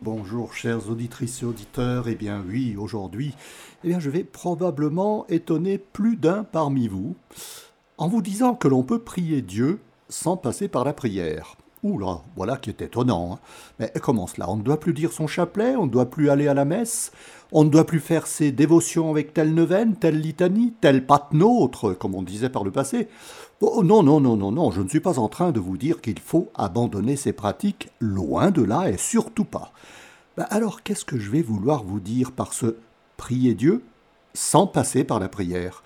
Bonjour chères auditrices et auditeurs, eh bien oui, aujourd'hui, eh bien je vais probablement étonner plus d'un parmi vous en vous disant que l'on peut prier Dieu sans passer par la prière. Ouh là, voilà qui est étonnant. Hein. Mais comment cela? On ne doit plus dire son chapelet, on ne doit plus aller à la messe, on ne doit plus faire ses dévotions avec telle neuvaine, telle litanie, telle patte nôtre, comme on disait par le passé. Oh, non, non, non, non, non, je ne suis pas en train de vous dire qu'il faut abandonner ces pratiques, loin de là et surtout pas. Ben alors qu'est-ce que je vais vouloir vous dire par ce prier Dieu sans passer par la prière?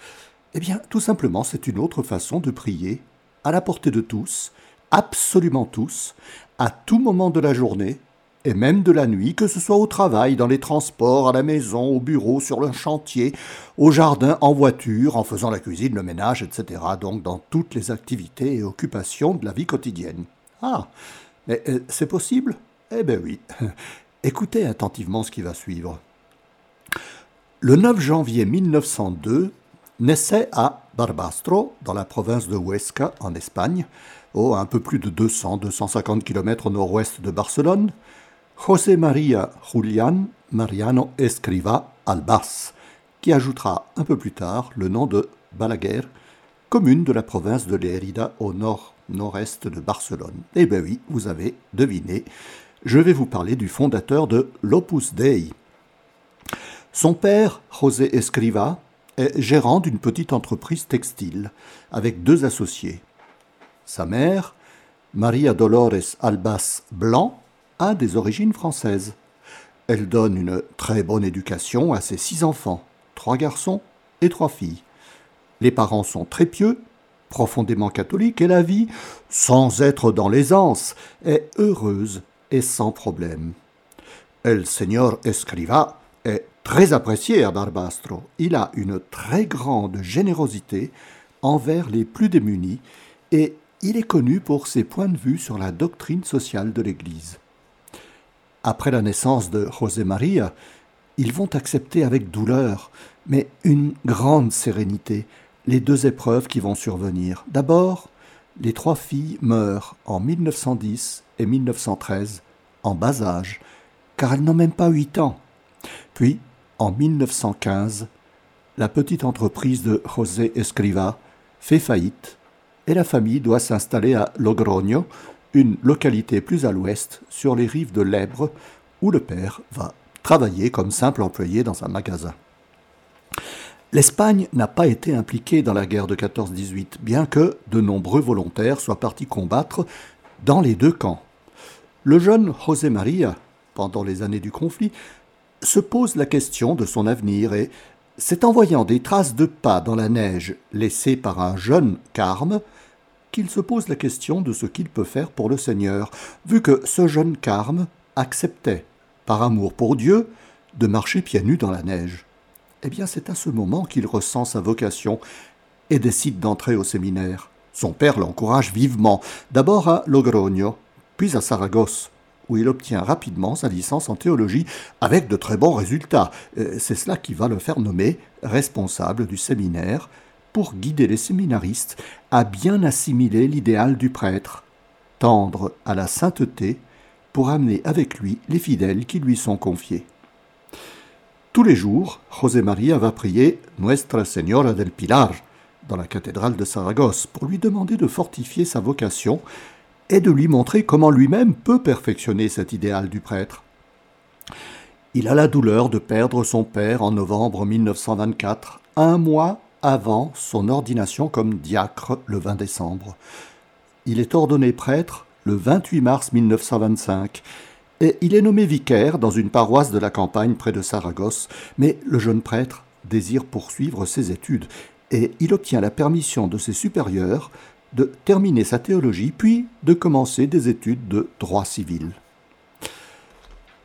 Eh bien, tout simplement, c'est une autre façon de prier, à la portée de tous, absolument tous, à tout moment de la journée, et même de la nuit, que ce soit au travail, dans les transports, à la maison, au bureau, sur le chantier, au jardin, en voiture, en faisant la cuisine, le ménage, etc. Donc dans toutes les activités et occupations de la vie quotidienne. Ah, mais euh, c'est possible? Eh bien oui. Écoutez attentivement ce qui va suivre. Le 9 janvier 1902, naissait à Barbastro, dans la province de Huesca, en Espagne, au un peu plus de 200-250 km au nord-ouest de Barcelone, José María Julián Mariano Escriva Albas, qui ajoutera un peu plus tard le nom de Balaguer, commune de la province de Lérida au nord-nord-est de Barcelone. Eh bien oui, vous avez deviné, je vais vous parler du fondateur de l'Opus Dei. Son père, José Escriva, est gérant d'une petite entreprise textile avec deux associés. Sa mère, Maria Dolores Albas Blanc, a des origines françaises. Elle donne une très bonne éducation à ses six enfants, trois garçons et trois filles. Les parents sont très pieux, profondément catholiques, et la vie, sans être dans l'aisance, est heureuse et sans problème. El Señor Escriva est très apprécié à Barbastro. Il a une très grande générosité envers les plus démunis et il est connu pour ses points de vue sur la doctrine sociale de l'Église. Après la naissance de José Maria, ils vont accepter avec douleur, mais une grande sérénité, les deux épreuves qui vont survenir. D'abord, les trois filles meurent en 1910 et 1913, en bas âge, car elles n'ont même pas huit ans. Puis, en 1915, la petite entreprise de José Escriva fait faillite et la famille doit s'installer à Logroño, une localité plus à l'ouest, sur les rives de l'Èbre, où le père va travailler comme simple employé dans un magasin. L'Espagne n'a pas été impliquée dans la guerre de 14-18, bien que de nombreux volontaires soient partis combattre dans les deux camps. Le jeune José María, pendant les années du conflit, se pose la question de son avenir et c'est en voyant des traces de pas dans la neige laissées par un jeune carme qu'il se pose la question de ce qu'il peut faire pour le Seigneur, vu que ce jeune carme acceptait, par amour pour Dieu, de marcher pieds nus dans la neige. Eh bien, c'est à ce moment qu'il ressent sa vocation et décide d'entrer au séminaire. Son père l'encourage vivement, d'abord à Logroño, puis à Saragosse, où il obtient rapidement sa licence en théologie avec de très bons résultats. Euh, c'est cela qui va le faire nommer responsable du séminaire pour guider les séminaristes à bien assimiler l'idéal du prêtre, tendre à la sainteté pour amener avec lui les fidèles qui lui sont confiés. Tous les jours, José María va prier Nuestra Señora del Pilar dans la cathédrale de Saragosse pour lui demander de fortifier sa vocation et de lui montrer comment lui-même peut perfectionner cet idéal du prêtre. Il a la douleur de perdre son père en novembre 1924, un mois avant son ordination comme diacre le 20 décembre. Il est ordonné prêtre le 28 mars 1925 et il est nommé vicaire dans une paroisse de la campagne près de Saragosse, mais le jeune prêtre désire poursuivre ses études et il obtient la permission de ses supérieurs de terminer sa théologie puis de commencer des études de droit civil.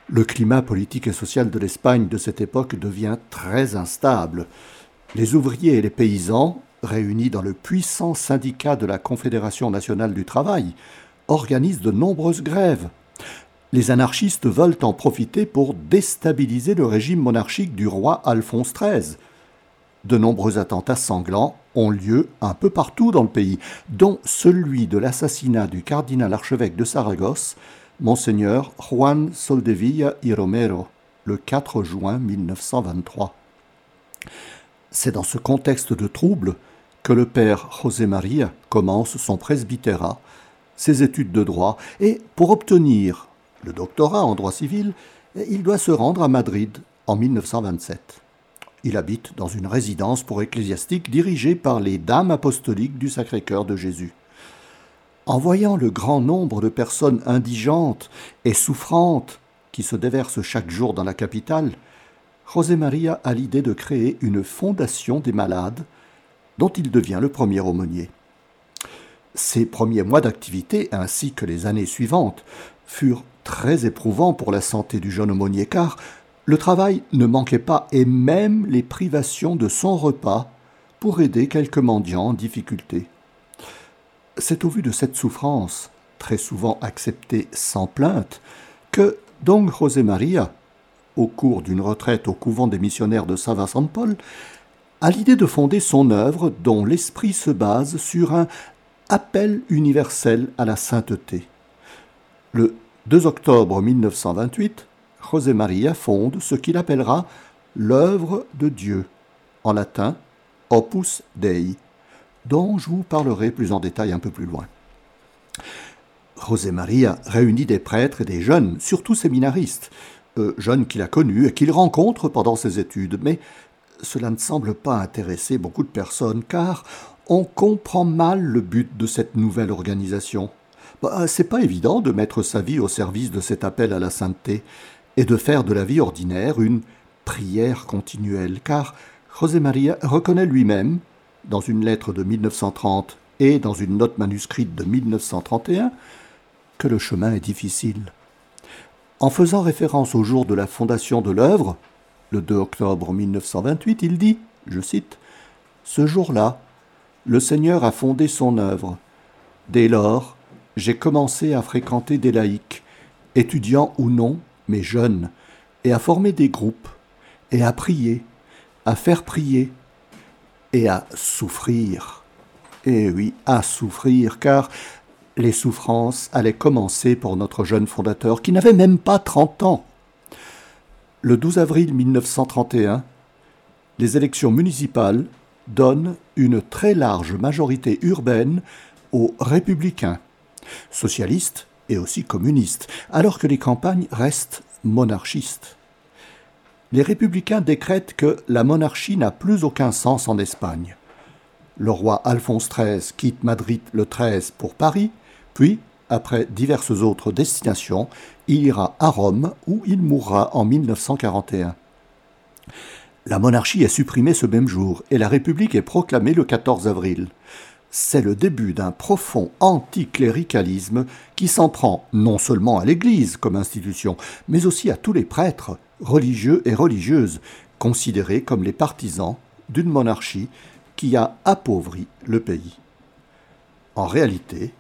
Le climat politique et social de l'Espagne de cette époque devient très instable. Les ouvriers et les paysans, réunis dans le puissant syndicat de la Confédération nationale du travail, organisent de nombreuses grèves. Les anarchistes veulent en profiter pour déstabiliser le régime monarchique du roi Alphonse XIII. De nombreux attentats sanglants ont lieu un peu partout dans le pays, dont celui de l'assassinat du cardinal archevêque de Saragosse Monseigneur Juan Soldevilla y Romero, le 4 juin 1923. C'est dans ce contexte de trouble que le père José María commence son presbytérat, ses études de droit, et pour obtenir le doctorat en droit civil, il doit se rendre à Madrid en 1927. Il habite dans une résidence pour ecclésiastiques dirigée par les Dames apostoliques du Sacré-Cœur de Jésus. En voyant le grand nombre de personnes indigentes et souffrantes qui se déversent chaque jour dans la capitale, José María a l'idée de créer une fondation des malades dont il devient le premier aumônier. Ses premiers mois d'activité ainsi que les années suivantes furent très éprouvants pour la santé du jeune aumônier car le travail ne manquait pas et même les privations de son repas pour aider quelques mendiants en difficulté. C'est au vu de cette souffrance, très souvent acceptée sans plainte, que Don José María, au cours d'une retraite au couvent des missionnaires de Saint Paul, a l'idée de fonder son œuvre dont l'esprit se base sur un appel universel à la sainteté. Le 2 octobre 1928, José María fonde ce qu'il appellera l'œuvre de Dieu, en latin Opus Dei, dont je vous parlerai plus en détail un peu plus loin. José María réunit des prêtres et des jeunes, surtout séminaristes, euh, jeunes qu'il a connus et qu'il rencontre pendant ses études, mais cela ne semble pas intéresser beaucoup de personnes, car on comprend mal le but de cette nouvelle organisation. Bah, c'est pas évident de mettre sa vie au service de cet appel à la sainteté et de faire de la vie ordinaire une prière continuelle, car José María reconnaît lui-même, dans une lettre de 1930 et dans une note manuscrite de 1931, que le chemin est difficile. En faisant référence au jour de la fondation de l'œuvre, le 2 octobre 1928, il dit, je cite, Ce jour-là, le Seigneur a fondé son œuvre. Dès lors, j'ai commencé à fréquenter des laïcs, étudiants ou non, mais jeunes, et à former des groupes, et à prier, à faire prier, et à souffrir. Et eh oui, à souffrir, car les souffrances allaient commencer pour notre jeune fondateur qui n'avait même pas 30 ans. Le 12 avril 1931, les élections municipales donnent une très large majorité urbaine aux républicains, socialistes et aussi communistes, alors que les campagnes restent monarchistes. Les républicains décrètent que la monarchie n'a plus aucun sens en Espagne. Le roi Alphonse XIII quitte Madrid le 13 pour Paris, puis, après diverses autres destinations, il ira à Rome où il mourra en 1941. La monarchie est supprimée ce même jour et la République est proclamée le 14 avril c'est le début d'un profond anticléricalisme qui s'en prend non seulement à l'Église comme institution, mais aussi à tous les prêtres, religieux et religieuses, considérés comme les partisans d'une monarchie qui a appauvri le pays. En réalité,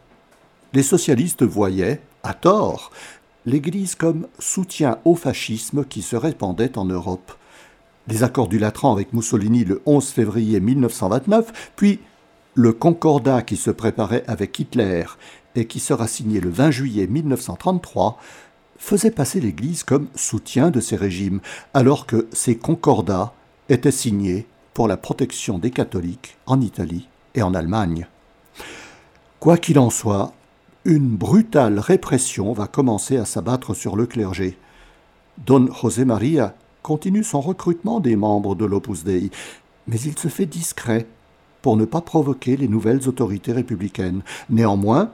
les socialistes voyaient, à tort, l'Église comme soutien au fascisme qui se répandait en Europe. Les accords du Latran avec Mussolini le 11 février 1929, puis le concordat qui se préparait avec Hitler et qui sera signé le 20 juillet 1933 faisait passer l'Église comme soutien de ces régimes, alors que ces concordats étaient signés pour la protection des catholiques en Italie et en Allemagne. Quoi qu'il en soit, une brutale répression va commencer à s'abattre sur le clergé. Don José María continue son recrutement des membres de l'Opus Dei, mais il se fait discret pour ne pas provoquer les nouvelles autorités républicaines. Néanmoins,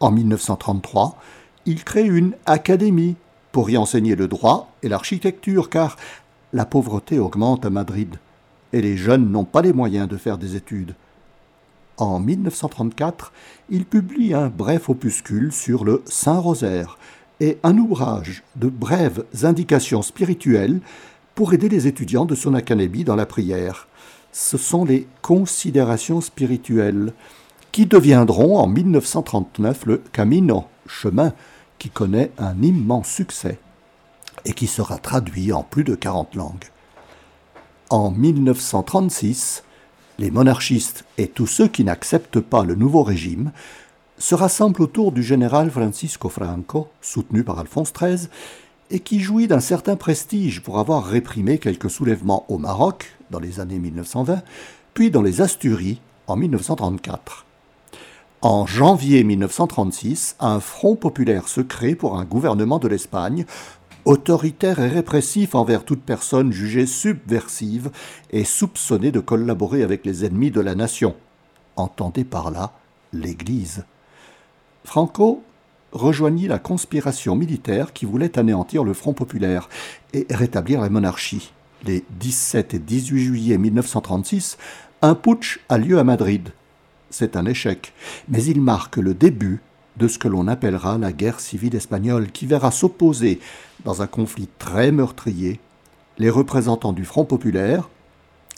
en 1933, il crée une académie pour y enseigner le droit et l'architecture, car la pauvreté augmente à Madrid et les jeunes n'ont pas les moyens de faire des études. En 1934, il publie un bref opuscule sur le Saint-Rosaire et un ouvrage de brèves indications spirituelles pour aider les étudiants de son académie dans la prière ce sont les considérations spirituelles qui deviendront en 1939 le Camino, chemin qui connaît un immense succès et qui sera traduit en plus de 40 langues. En 1936, les monarchistes et tous ceux qui n'acceptent pas le nouveau régime se rassemble autour du général Francisco Franco, soutenu par Alphonse XIII, et qui jouit d'un certain prestige pour avoir réprimé quelques soulèvements au Maroc dans les années 1920, puis dans les Asturies en 1934. En janvier 1936, un front populaire se crée pour un gouvernement de l'Espagne, autoritaire et répressif envers toute personne jugée subversive et soupçonnée de collaborer avec les ennemis de la nation. Entendez par là l'Église. Franco rejoignit la conspiration militaire qui voulait anéantir le Front populaire et rétablir la monarchie. Les 17 et 18 juillet 1936, un putsch a lieu à Madrid. C'est un échec, mais il marque le début de ce que l'on appellera la guerre civile espagnole, qui verra s'opposer, dans un conflit très meurtrier, les représentants du Front populaire,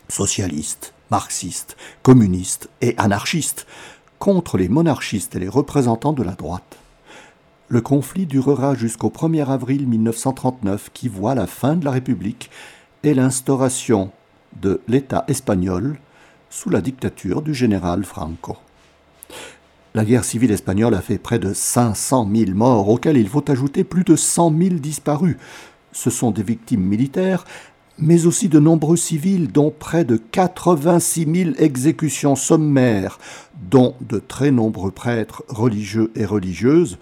socialistes, marxistes, communistes et anarchistes, contre les monarchistes et les représentants de la droite. Le conflit durera jusqu'au 1er avril 1939 qui voit la fin de la République et l'instauration de l'État espagnol sous la dictature du général Franco. La guerre civile espagnole a fait près de 500 000 morts, auxquels il faut ajouter plus de 100 000 disparus. Ce sont des victimes militaires, mais aussi de nombreux civils, dont près de 86 000 exécutions sommaires, dont de très nombreux prêtres religieux et religieuses,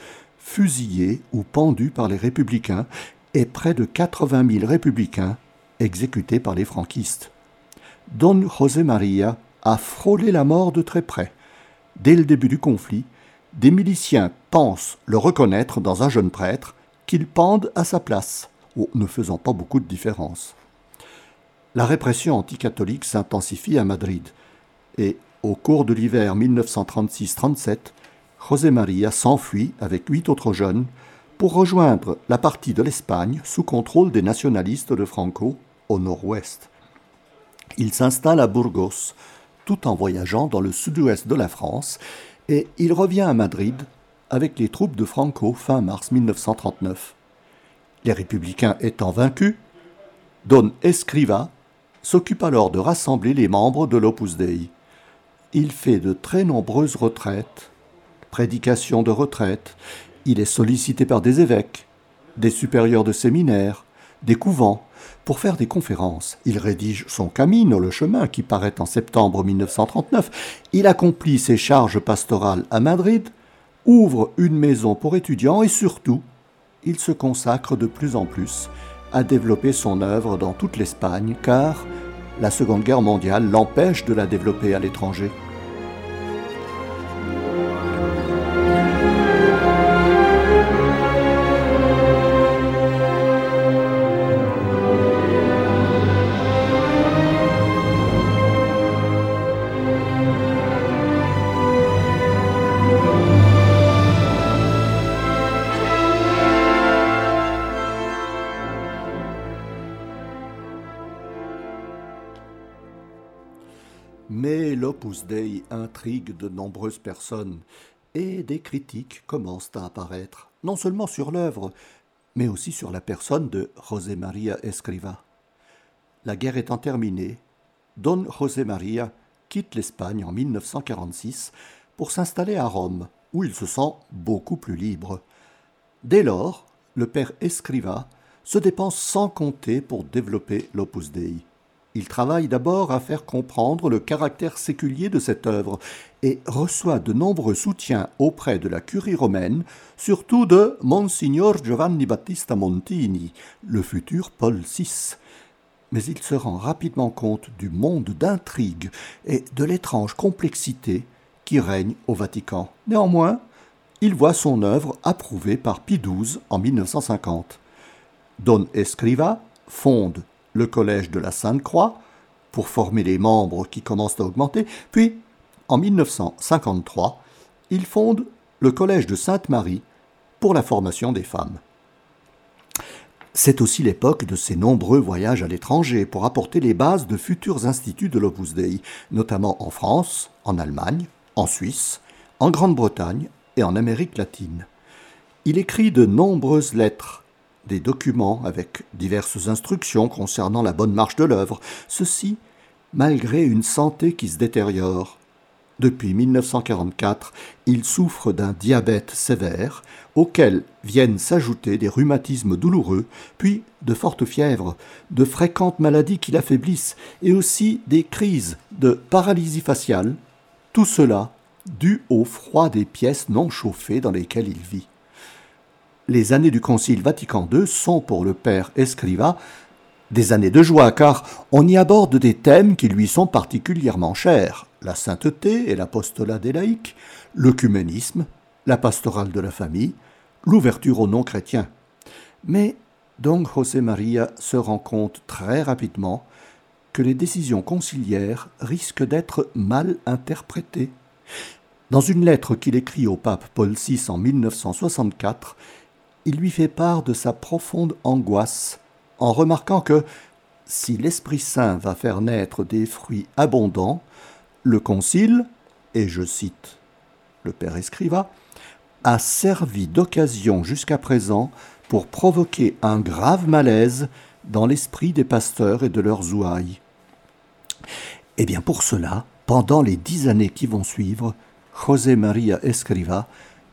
fusillés ou pendus par les républicains et près de 80 000 républicains exécutés par les franquistes. Don José María a frôlé la mort de très près. Dès le début du conflit, des miliciens pensent le reconnaître dans un jeune prêtre qu'ils pendent à sa place, ne faisant pas beaucoup de différence. La répression anticatholique s'intensifie à Madrid et, au cours de l'hiver 1936-37, José María s'enfuit avec huit autres jeunes pour rejoindre la partie de l'Espagne sous contrôle des nationalistes de Franco au nord-ouest. Il s'installe à Burgos, tout en voyageant dans le sud-ouest de la France, et il revient à Madrid avec les troupes de Franco fin mars 1939. Les républicains étant vaincus, Don Escriva s'occupe alors de rassembler les membres de l'Opus Dei. Il fait de très nombreuses retraites prédication de retraite, il est sollicité par des évêques, des supérieurs de séminaires, des couvents, pour faire des conférences. Il rédige son Camino, le chemin, qui paraît en septembre 1939. Il accomplit ses charges pastorales à Madrid, ouvre une maison pour étudiants et surtout, il se consacre de plus en plus à développer son œuvre dans toute l'Espagne, car la Seconde Guerre mondiale l'empêche de la développer à l'étranger. De nombreuses personnes, et des critiques commencent à apparaître, non seulement sur l'œuvre, mais aussi sur la personne de José María Escriva. La guerre étant terminée, Don José María quitte l'Espagne en 1946 pour s'installer à Rome, où il se sent beaucoup plus libre. Dès lors, le père Escriva se dépense sans compter pour développer l'Opus Dei. Il travaille d'abord à faire comprendre le caractère séculier de cette œuvre et reçoit de nombreux soutiens auprès de la curie romaine, surtout de Monsignor Giovanni Battista Montini, le futur Paul VI. Mais il se rend rapidement compte du monde d'intrigue et de l'étrange complexité qui règne au Vatican. Néanmoins, il voit son œuvre approuvée par Pie XII en 1950. Don Escriva fonde le collège de la Sainte-Croix, pour former les membres qui commencent à augmenter, puis, en 1953, il fonde le collège de Sainte-Marie pour la formation des femmes. C'est aussi l'époque de ses nombreux voyages à l'étranger pour apporter les bases de futurs instituts de l'Opus Dei, notamment en France, en Allemagne, en Suisse, en Grande-Bretagne et en Amérique latine. Il écrit de nombreuses lettres des documents avec diverses instructions concernant la bonne marche de l'œuvre, ceci malgré une santé qui se détériore. Depuis 1944, il souffre d'un diabète sévère, auquel viennent s'ajouter des rhumatismes douloureux, puis de fortes fièvres, de fréquentes maladies qui l'affaiblissent, et aussi des crises de paralysie faciale, tout cela dû au froid des pièces non chauffées dans lesquelles il vit. Les années du Concile Vatican II sont pour le père Escriva des années de joie, car on y aborde des thèmes qui lui sont particulièrement chers la sainteté et l'apostolat des laïcs, l'œcuménisme, la pastorale de la famille, l'ouverture aux non-chrétiens. Mais Don José Maria se rend compte très rapidement que les décisions conciliaires risquent d'être mal interprétées. Dans une lettre qu'il écrit au pape Paul VI en 1964, il lui fait part de sa profonde angoisse en remarquant que si l'Esprit Saint va faire naître des fruits abondants, le Concile, et je cite le Père Escriva, a servi d'occasion jusqu'à présent pour provoquer un grave malaise dans l'esprit des pasteurs et de leurs ouailles. Eh bien pour cela, pendant les dix années qui vont suivre, José María Escriva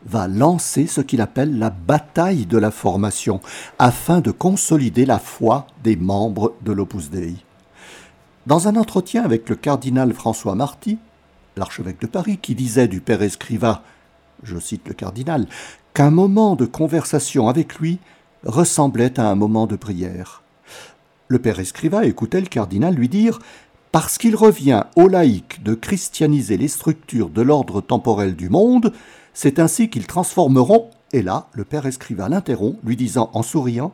va lancer ce qu'il appelle la bataille de la formation, afin de consolider la foi des membres de l'Opus Dei. Dans un entretien avec le cardinal François Marty, l'archevêque de Paris, qui disait du père Escriva, je cite le cardinal, qu'un moment de conversation avec lui ressemblait à un moment de prière. Le père Escriva écoutait le cardinal lui dire Parce qu'il revient aux laïcs de christianiser les structures de l'ordre temporel du monde, c'est ainsi qu'ils transformeront, et là, le père Escriva l'interrompt, lui disant en souriant,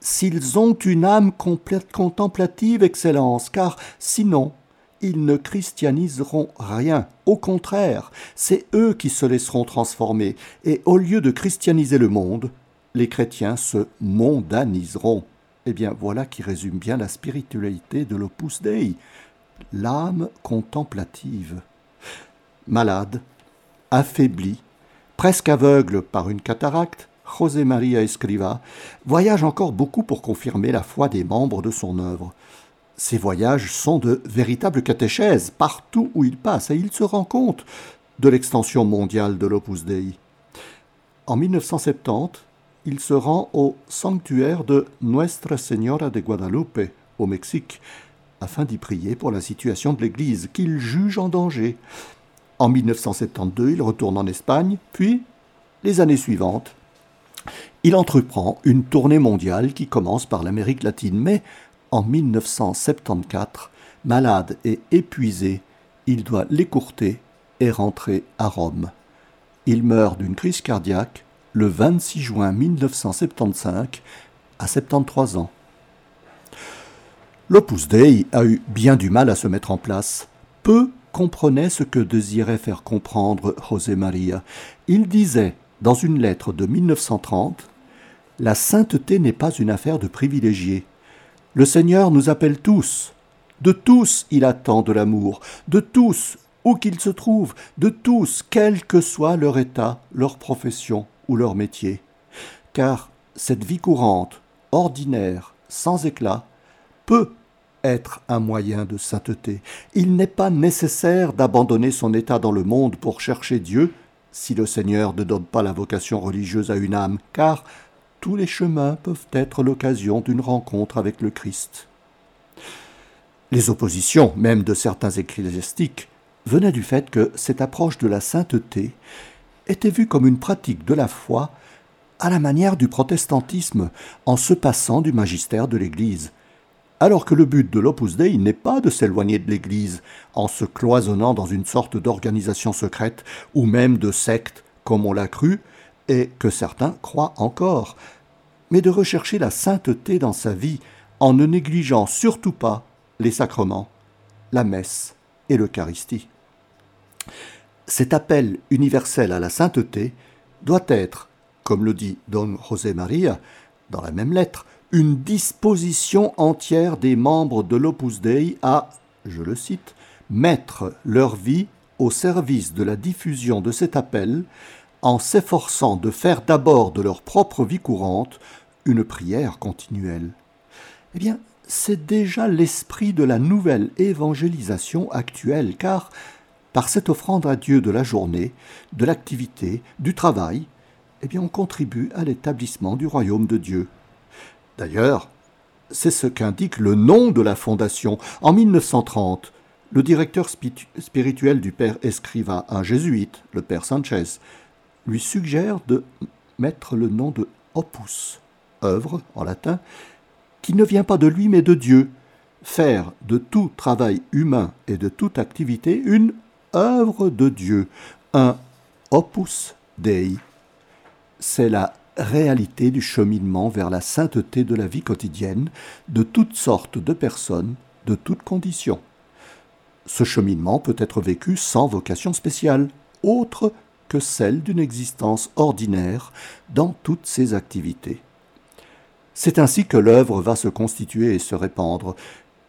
S'ils ont une âme contemplative, Excellence, car sinon, ils ne christianiseront rien. Au contraire, c'est eux qui se laisseront transformer, et au lieu de christianiser le monde, les chrétiens se mondaniseront. Eh bien, voilà qui résume bien la spiritualité de l'Opus Dei, l'âme contemplative. Malade, affaibli, presque aveugle par une cataracte, José María Escriva voyage encore beaucoup pour confirmer la foi des membres de son œuvre. Ces voyages sont de véritables catéchèses partout où il passe et il se rend compte de l'extension mondiale de l'Opus Dei. En 1970, il se rend au sanctuaire de Nuestra Señora de Guadalupe, au Mexique, afin d'y prier pour la situation de l'Église, qu'il juge en danger. En 1972, il retourne en Espagne, puis, les années suivantes, il entreprend une tournée mondiale qui commence par l'Amérique latine, mais en 1974, malade et épuisé, il doit l'écourter et rentrer à Rome. Il meurt d'une crise cardiaque le 26 juin 1975 à 73 ans. L'Opus Dei a eu bien du mal à se mettre en place. Peu comprenaient ce que désirait faire comprendre José María. Il disait dans une lettre de 1930 La sainteté n'est pas une affaire de privilégiés. Le Seigneur nous appelle tous. De tous il attend de l'amour, de tous, où qu'ils se trouvent, de tous, quel que soit leur état, leur profession ou leur métier. Car cette vie courante, ordinaire, sans éclat, peut être un moyen de sainteté. Il n'est pas nécessaire d'abandonner son état dans le monde pour chercher Dieu, si le Seigneur ne donne pas la vocation religieuse à une âme, car tous les chemins peuvent être l'occasion d'une rencontre avec le Christ. Les oppositions, même de certains ecclésiastiques, venaient du fait que cette approche de la sainteté était vue comme une pratique de la foi à la manière du protestantisme, en se passant du magistère de l'Église alors que le but de l'Opus Dei n'est pas de s'éloigner de l'Église en se cloisonnant dans une sorte d'organisation secrète ou même de secte comme on l'a cru et que certains croient encore, mais de rechercher la sainteté dans sa vie en ne négligeant surtout pas les sacrements, la messe et l'Eucharistie. Cet appel universel à la sainteté doit être, comme le dit Don José María dans la même lettre, une disposition entière des membres de l'Opus Dei à, je le cite, mettre leur vie au service de la diffusion de cet appel en s'efforçant de faire d'abord de leur propre vie courante une prière continuelle. Eh bien, c'est déjà l'esprit de la nouvelle évangélisation actuelle, car par cette offrande à Dieu de la journée, de l'activité, du travail, eh bien on contribue à l'établissement du royaume de Dieu. D'ailleurs, c'est ce qu'indique le nom de la fondation. En 1930, le directeur spirituel du père Escriva, un jésuite, le père Sanchez, lui suggère de mettre le nom de opus, œuvre en latin, qui ne vient pas de lui mais de Dieu, faire de tout travail humain et de toute activité une œuvre de Dieu, un opus Dei. C'est la réalité du cheminement vers la sainteté de la vie quotidienne de toutes sortes de personnes, de toutes conditions. Ce cheminement peut être vécu sans vocation spéciale, autre que celle d'une existence ordinaire dans toutes ses activités. C'est ainsi que l'œuvre va se constituer et se répandre,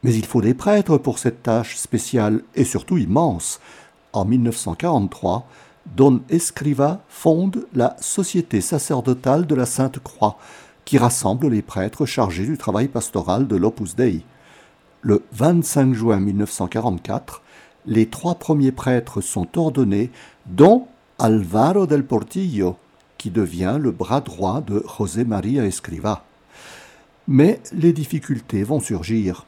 mais il faut des prêtres pour cette tâche spéciale et surtout immense. En 1943, Don Escriva fonde la Société sacerdotale de la Sainte Croix, qui rassemble les prêtres chargés du travail pastoral de l'Opus Dei. Le 25 juin 1944, les trois premiers prêtres sont ordonnés, dont Alvaro del Portillo, qui devient le bras droit de José María Escriva. Mais les difficultés vont surgir.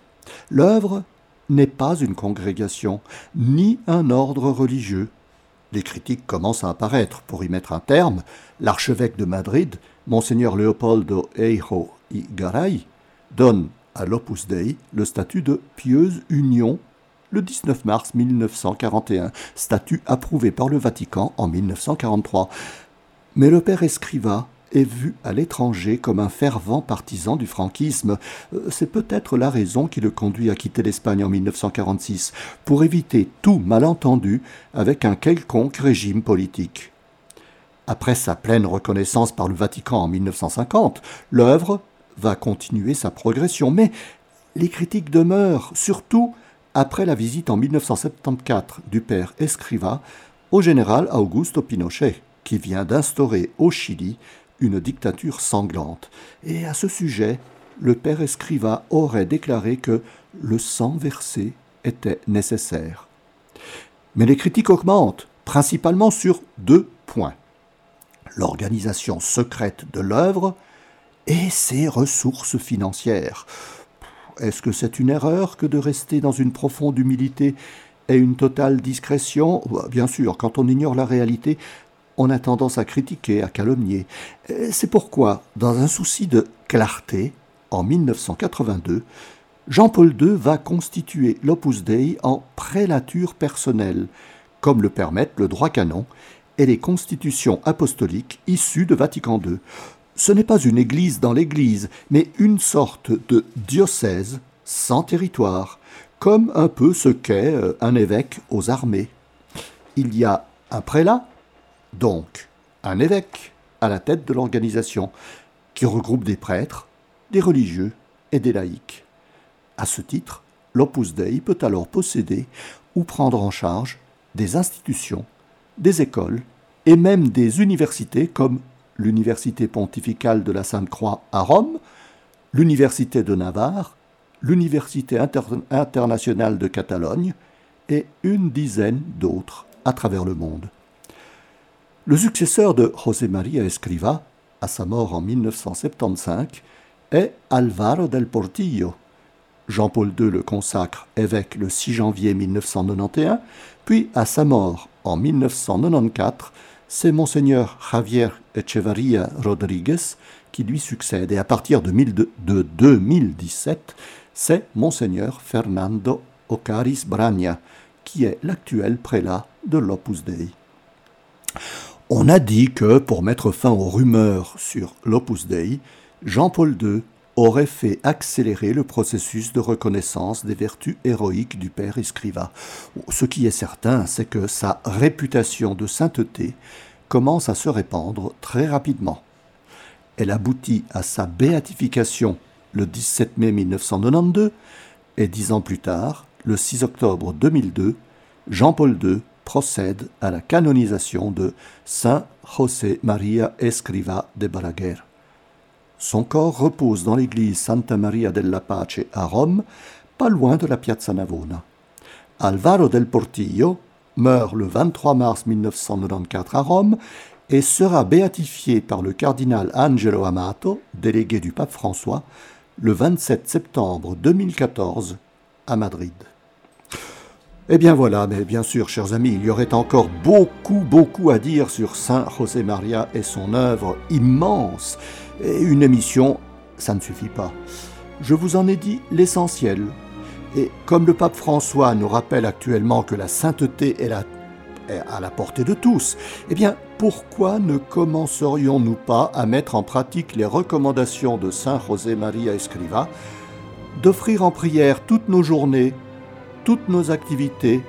L'œuvre n'est pas une congrégation, ni un ordre religieux. Les critiques commencent à apparaître. Pour y mettre un terme, l'archevêque de Madrid, Monseigneur Leopoldo Eijo y Garay, donne à l'Opus Dei le statut de pieuse union le 19 mars 1941, statut approuvé par le Vatican en 1943. Mais le père Escriva est vu à l'étranger comme un fervent partisan du franquisme. Euh, c'est peut-être la raison qui le conduit à quitter l'Espagne en 1946, pour éviter tout malentendu avec un quelconque régime politique. Après sa pleine reconnaissance par le Vatican en 1950, l'œuvre va continuer sa progression, mais les critiques demeurent, surtout après la visite en 1974 du père Escriva au général Augusto Pinochet, qui vient d'instaurer au Chili une dictature sanglante. Et à ce sujet, le père Escriva aurait déclaré que le sang versé était nécessaire. Mais les critiques augmentent, principalement sur deux points. L'organisation secrète de l'œuvre et ses ressources financières. Est-ce que c'est une erreur que de rester dans une profonde humilité et une totale discrétion? Bien sûr, quand on ignore la réalité, on a tendance à critiquer, à calomnier. C'est pourquoi, dans un souci de clarté, en 1982, Jean-Paul II va constituer l'Opus Dei en prélature personnelle, comme le permettent le droit canon et les constitutions apostoliques issues de Vatican II. Ce n'est pas une église dans l'église, mais une sorte de diocèse sans territoire, comme un peu ce qu'est euh, un évêque aux armées. Il y a un prélat, donc un évêque à la tête de l'organisation, qui regroupe des prêtres, des religieux et des laïcs. À ce titre, l'Opus Dei peut alors posséder ou prendre en charge des institutions, des écoles et même des universités comme l'Université pontificale de la Sainte-Croix à Rome, l'Université de Navarre, l'Université internationale de Catalogne et une dizaine d'autres à travers le monde. Le successeur de José María Escriva, à sa mort en 1975, est Alvaro del Portillo. Jean-Paul II le consacre évêque le 6 janvier 1991, puis à sa mort en 1994, c'est monseigneur Javier Echevarria Rodriguez qui lui succède et à partir de, 2017, c'est monseigneur Fernando Ocaris Bragna qui est l'actuel prélat de l'Opus Dei. On a dit que, pour mettre fin aux rumeurs sur l'Opus Dei, Jean-Paul II aurait fait accélérer le processus de reconnaissance des vertus héroïques du père Escriva. Ce qui est certain, c'est que sa réputation de sainteté commence à se répandre très rapidement. Elle aboutit à sa béatification le 17 mai 1992 et dix ans plus tard, le 6 octobre 2002, Jean-Paul II procède à la canonisation de Saint José María Escriva de Balaguer. Son corps repose dans l'église Santa Maria della Pace à Rome, pas loin de la Piazza Navona. Alvaro del Portillo, meurt le 23 mars 1994 à Rome et sera béatifié par le cardinal Angelo Amato, délégué du pape François, le 27 septembre 2014 à Madrid. Eh bien voilà, mais bien sûr, chers amis, il y aurait encore beaucoup, beaucoup à dire sur Saint José Maria et son œuvre immense. Et une émission, ça ne suffit pas. Je vous en ai dit l'essentiel. Et comme le pape François nous rappelle actuellement que la sainteté est, à la portée de tous, eh bien, pourquoi ne commencerions-nous pas à mettre en pratique les recommandations de Saint José Maria Escriva, d'offrir en prière toutes nos journées, toutes nos activités,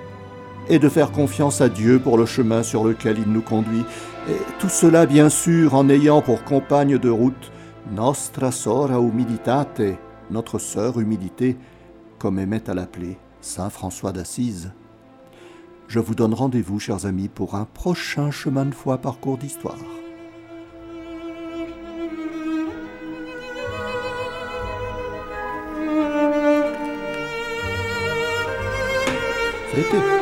et de faire confiance à Dieu pour le chemin sur lequel il nous conduit, et tout cela bien sûr en ayant pour compagne de route Nostra Sora Humilitate, notre sœur humilité, comme aimait à l'appeler Saint François d'Assise. Je vous donne rendez-vous, chers amis, pour un prochain chemin de foi parcours d'histoire. 诶对。